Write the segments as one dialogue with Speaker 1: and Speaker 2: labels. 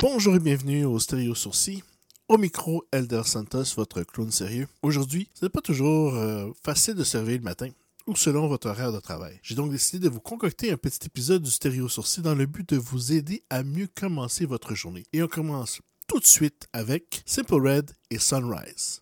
Speaker 1: Bonjour et bienvenue au Stéréo Sourcil. Au micro, Elder Santos, votre clown sérieux. Aujourd'hui, ce n'est pas toujours euh, facile de se réveiller le matin ou selon votre horaire de travail. J'ai donc décidé de vous concocter un petit épisode du Stéréo Sourcil dans le but de vous aider à mieux commencer votre journée. Et on commence tout de suite avec Simple Red et Sunrise.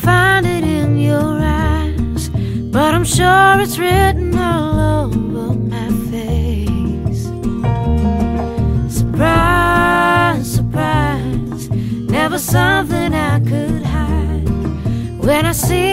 Speaker 2: find it in your eyes, but I'm sure it's written all over my face. Surprise, surprise, never something I could hide when I see.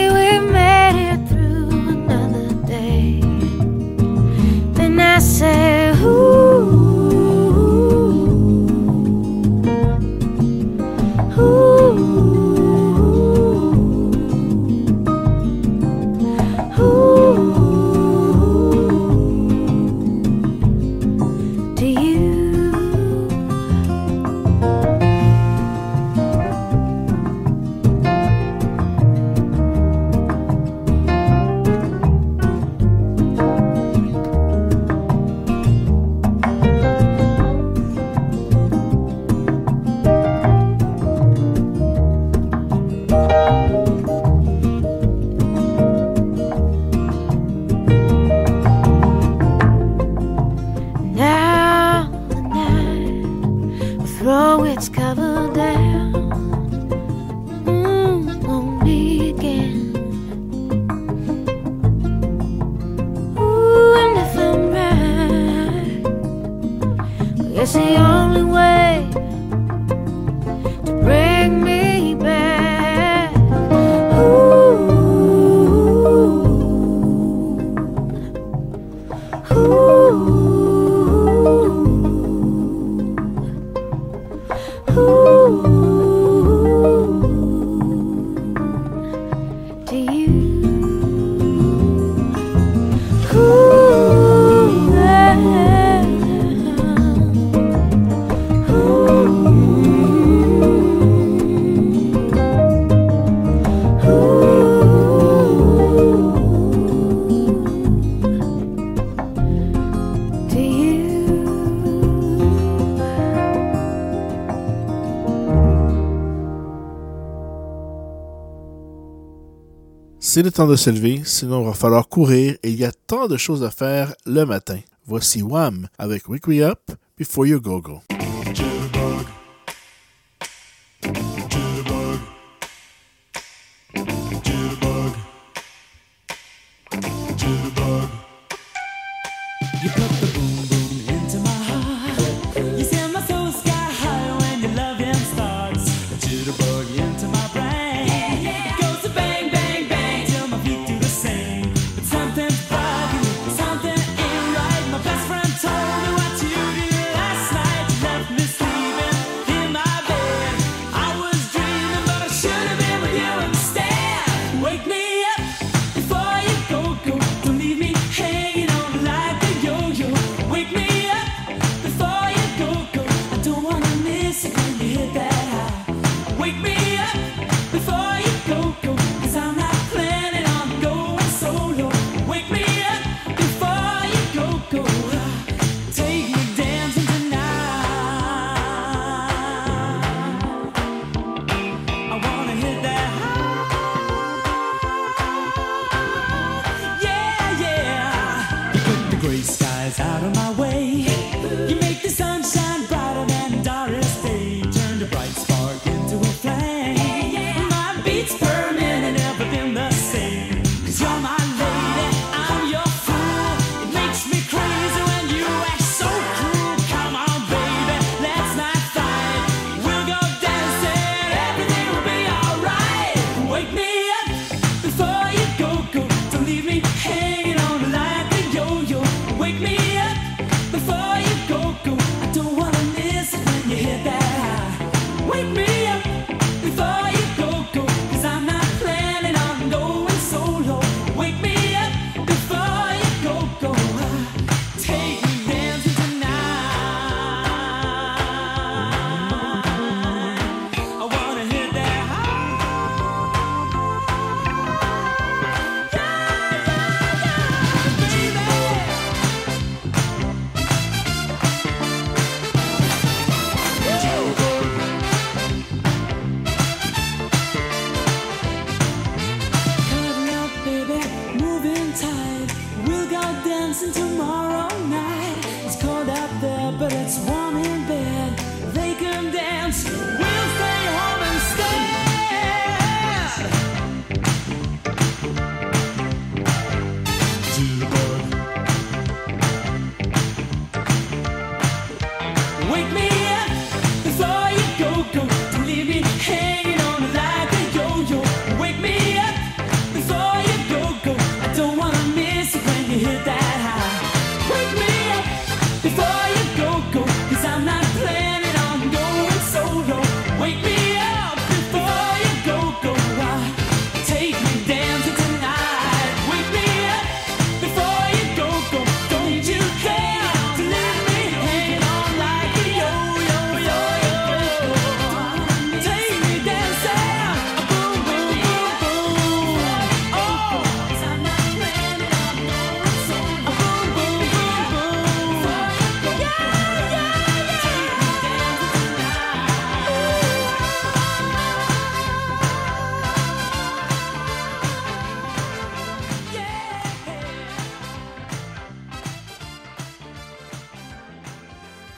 Speaker 2: you
Speaker 1: C'est le temps de se lever, sinon il va falloir courir et il y a tant de choses à faire le matin. Voici Wham avec Wake Me Up Before You Go Go.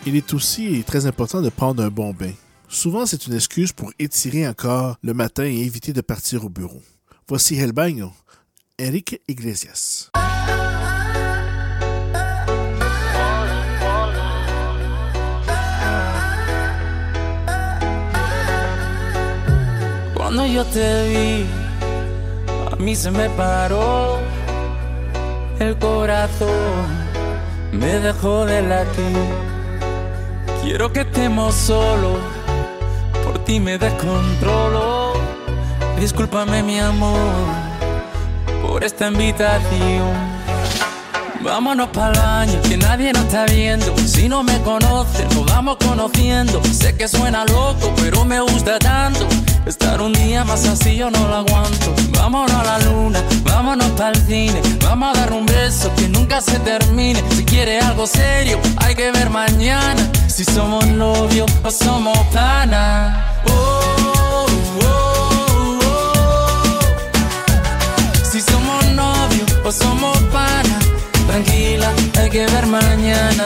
Speaker 1: il est aussi très important de prendre un bon bain. Souvent, c'est une excuse pour étirer encore le matin et éviter de partir au bureau. Voici El Baño, Eric Iglesias.
Speaker 3: Cuando yo te vi, a se me paró el me dejó de Quiero que estemos solo, por ti me descontrolo. Discúlpame mi amor por esta invitación. Vámonos para el que nadie nos está viendo. Si no me conocen, nos vamos conociendo. Sé que suena loco, pero me gusta tanto. Estar un día más así yo no lo aguanto. Vámonos a la luna, vámonos para el cine. Vamos a dar un beso que nunca se termine. Si quiere algo serio, hay que ver mañana. Si somos novios o somos pana. oh, oh, Si somos novios o somos pana. Tranquila, hay que ver mañana.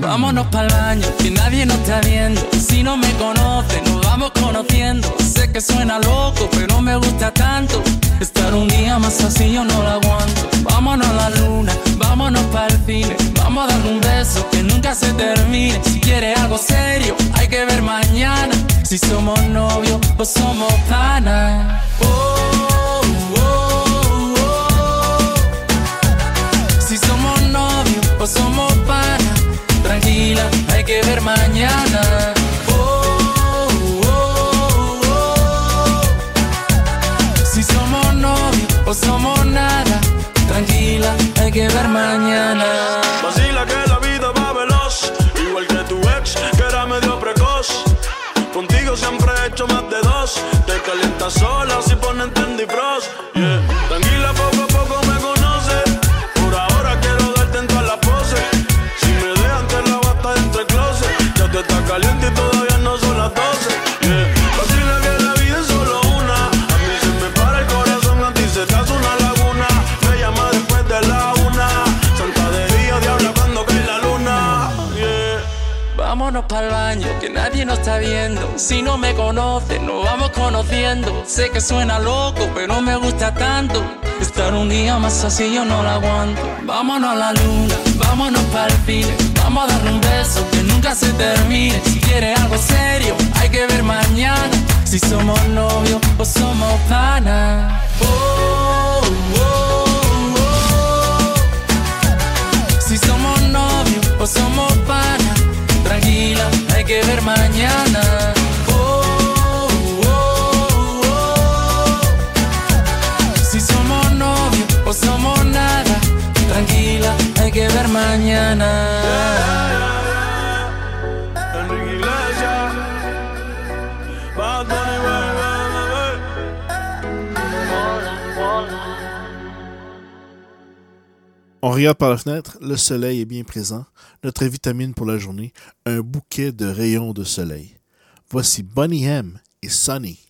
Speaker 3: Vámonos el baño, que nadie nos está viendo. Si no me conocen nos vamos conociendo. Sé que suena loco, pero me gusta tanto. Estar un día más así yo no lo aguanto. Vámonos a la luna, vámonos el cine. Vamos a darle un beso que nunca se termine. Si quiere algo serio, hay que ver mañana. Si somos novios o somos panas. Oh, oh, oh, si somos novios o somos panas hay que ver mañana. Oh, oh, oh. si somos no o somos nada, tranquila, hay que ver mañana.
Speaker 4: Vacila que la vida va veloz, igual que tu ex, que era medio precoz. Contigo siempre he hecho más de dos, te calientas sola
Speaker 3: al baño, que nadie nos está viendo. Si no me conoce, no vamos conociendo. Sé que suena loco, pero me gusta tanto. Estar un día más así yo no lo aguanto. Vámonos a la luna, vámonos para el cine. Vamos a dar un beso que nunca se termine. Si quieres algo serio
Speaker 1: On regarde par la fenêtre, le soleil est bien présent, notre vitamine pour la journée, un bouquet de rayons de soleil. Voici Bonnie M et Sonny.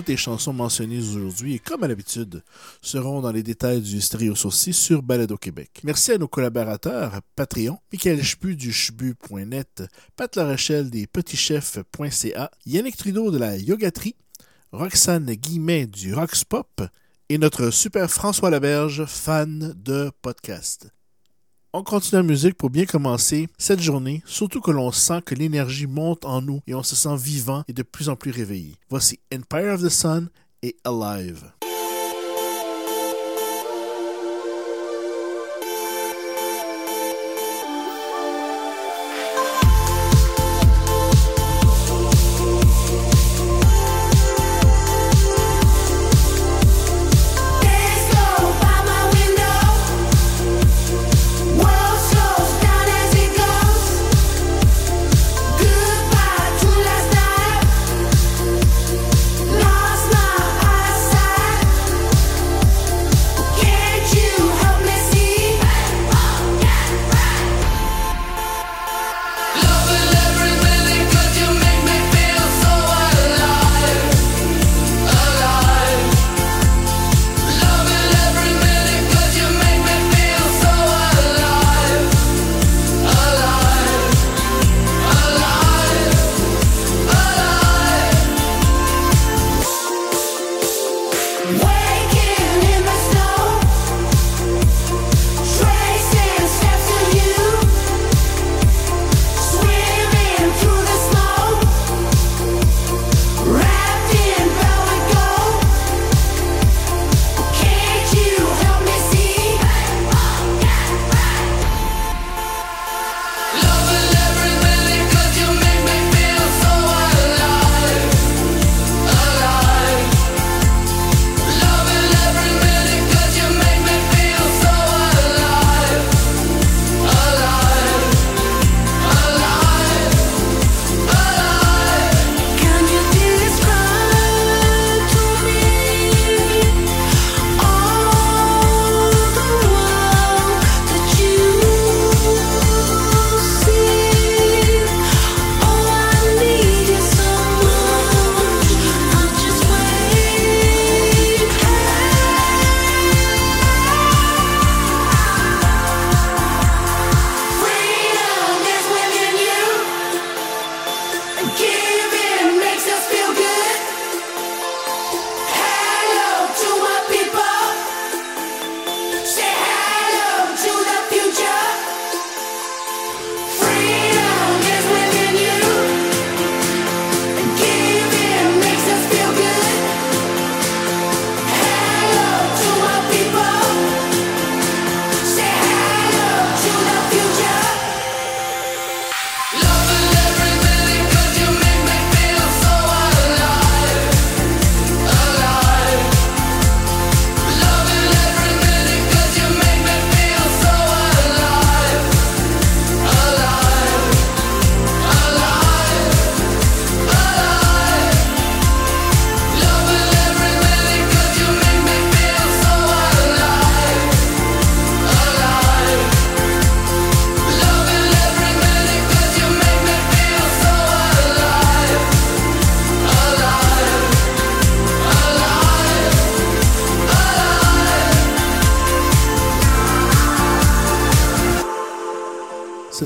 Speaker 1: Toutes les chansons mentionnées aujourd'hui comme à l'habitude seront dans les détails du Stéréo Sourcil sur Balado Québec. Merci à nos collaborateurs Patreon, Michael Chbu du chbu.net, Pat Rochelle des Chefs.ca, Yannick Trudeau de la Yogatrie, Roxane Guimet du Roxpop et notre super François Laberge, fan de podcast. On continue la musique pour bien commencer cette journée, surtout que l'on sent que l'énergie monte en nous et on se sent vivant et de plus en plus réveillé. Voici Empire of the Sun et Alive.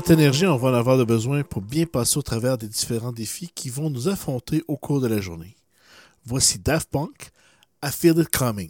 Speaker 1: cette énergie, on va en avoir besoin pour bien passer au travers des différents défis qui vont nous affronter au cours de la journée. Voici Daft Punk, à Feel Coming.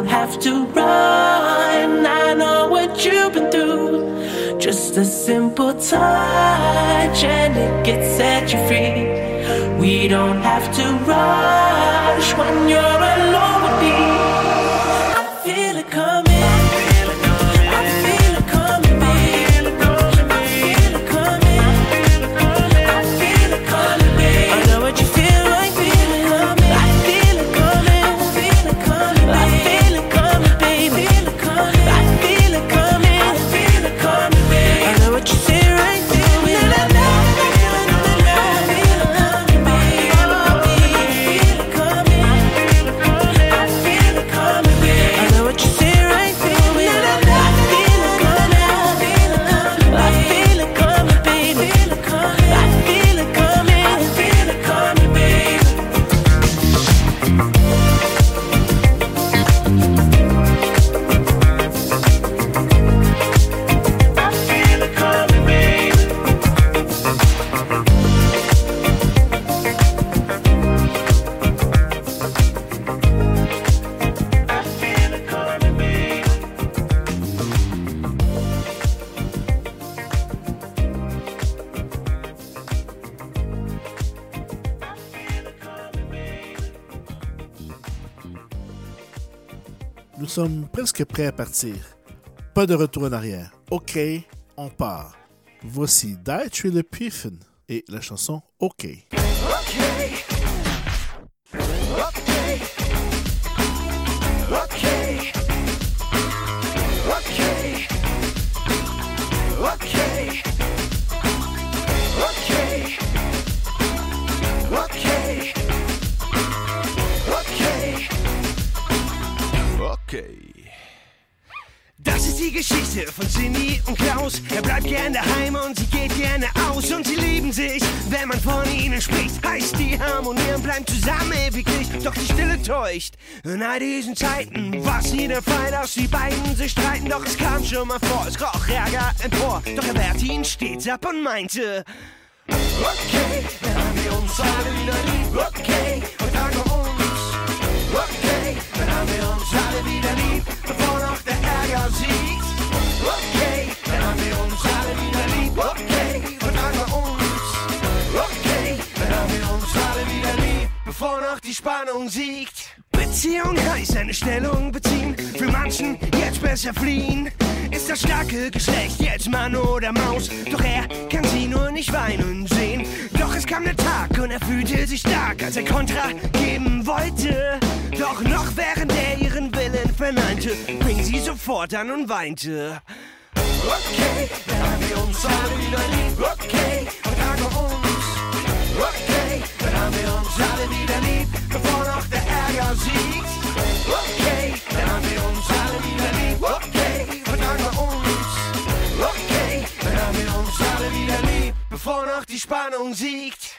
Speaker 5: don't have to run. I know what you've been through. Just a simple touch and it gets set you free. We don't have to rush when you're alone.
Speaker 1: prêt à partir. Pas de retour en arrière. OK, on part. Voici Dietrich Le Piffin et la chanson OK. OK.
Speaker 6: OK Das ist die Geschichte von Cindy und Klaus. Er bleibt gerne daheim und sie geht gerne aus. Und sie lieben sich, wenn man von ihnen spricht. Heißt, die harmonieren, bleiben zusammen ewiglich. Doch die Stille täuscht. In all diesen Zeiten war es der Fall, dass die beiden sich streiten. Doch es kam schon mal vor, es roch Ärger empor. Doch er wehrte ihn stets ab und meinte: Okay, dann haben wir uns alle wieder Beziehung siegt. Beziehung heißt eine Stellung beziehen. Für manchen jetzt besser fliehen. Ist das starke Geschlecht jetzt Mann oder Maus? Doch er kann sie nur nicht weinen sehen. Doch es kam der Tag und er fühlte sich stark, als er Kontra geben wollte. Doch noch während er ihren Willen verneinte, fing sie sofort an und weinte. Okay, da haben wir uns alle wieder lieb. Okay, und uns. Okay. maar wil ons allen wieder bevor noch der Ärger siegt. Okay, wir Oké, okay, voor ons. Oké, haben die Spannung siegt.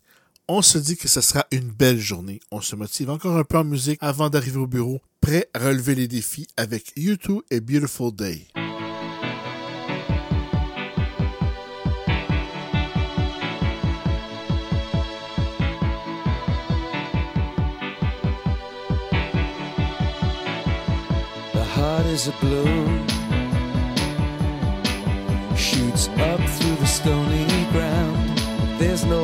Speaker 1: On se dit que ce sera une belle journée. On se motive encore un peu en musique avant d'arriver au bureau, prêt à relever les défis avec u et Beautiful Day.
Speaker 7: is a shoots up through the stony ground there's no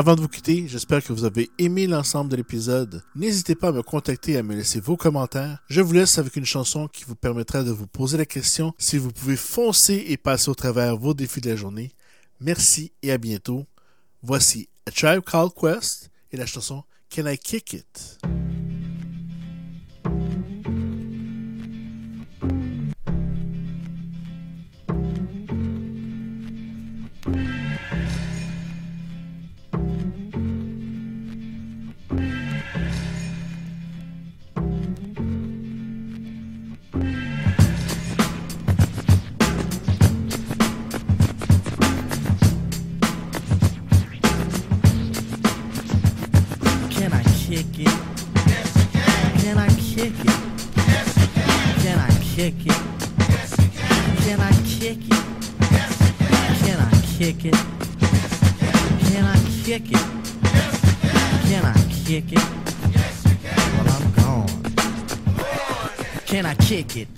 Speaker 1: Avant de vous quitter, j'espère que vous avez aimé l'ensemble de l'épisode. N'hésitez pas à me contacter et à me laisser vos commentaires. Je vous laisse avec une chanson qui vous permettra de vous poser la question si vous pouvez foncer et passer au travers vos défis de la journée. Merci et à bientôt. Voici A Tribe Called Quest et la chanson Can I Kick It?
Speaker 8: naked.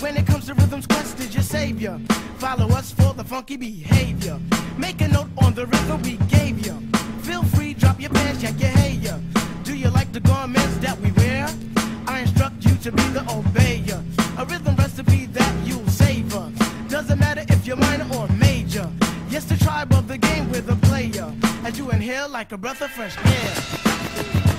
Speaker 9: When it comes to rhythms, Quest is your savior. Follow us for the funky behavior. Make a note on the rhythm we gave you. Feel free, drop your pants, check your hair. Do you like the garments that we wear? I instruct you to be the obeyer. A rhythm recipe that you'll savor. Doesn't matter if you're minor or major. Yes, the tribe of the game with a player. As you inhale like a breath of fresh air.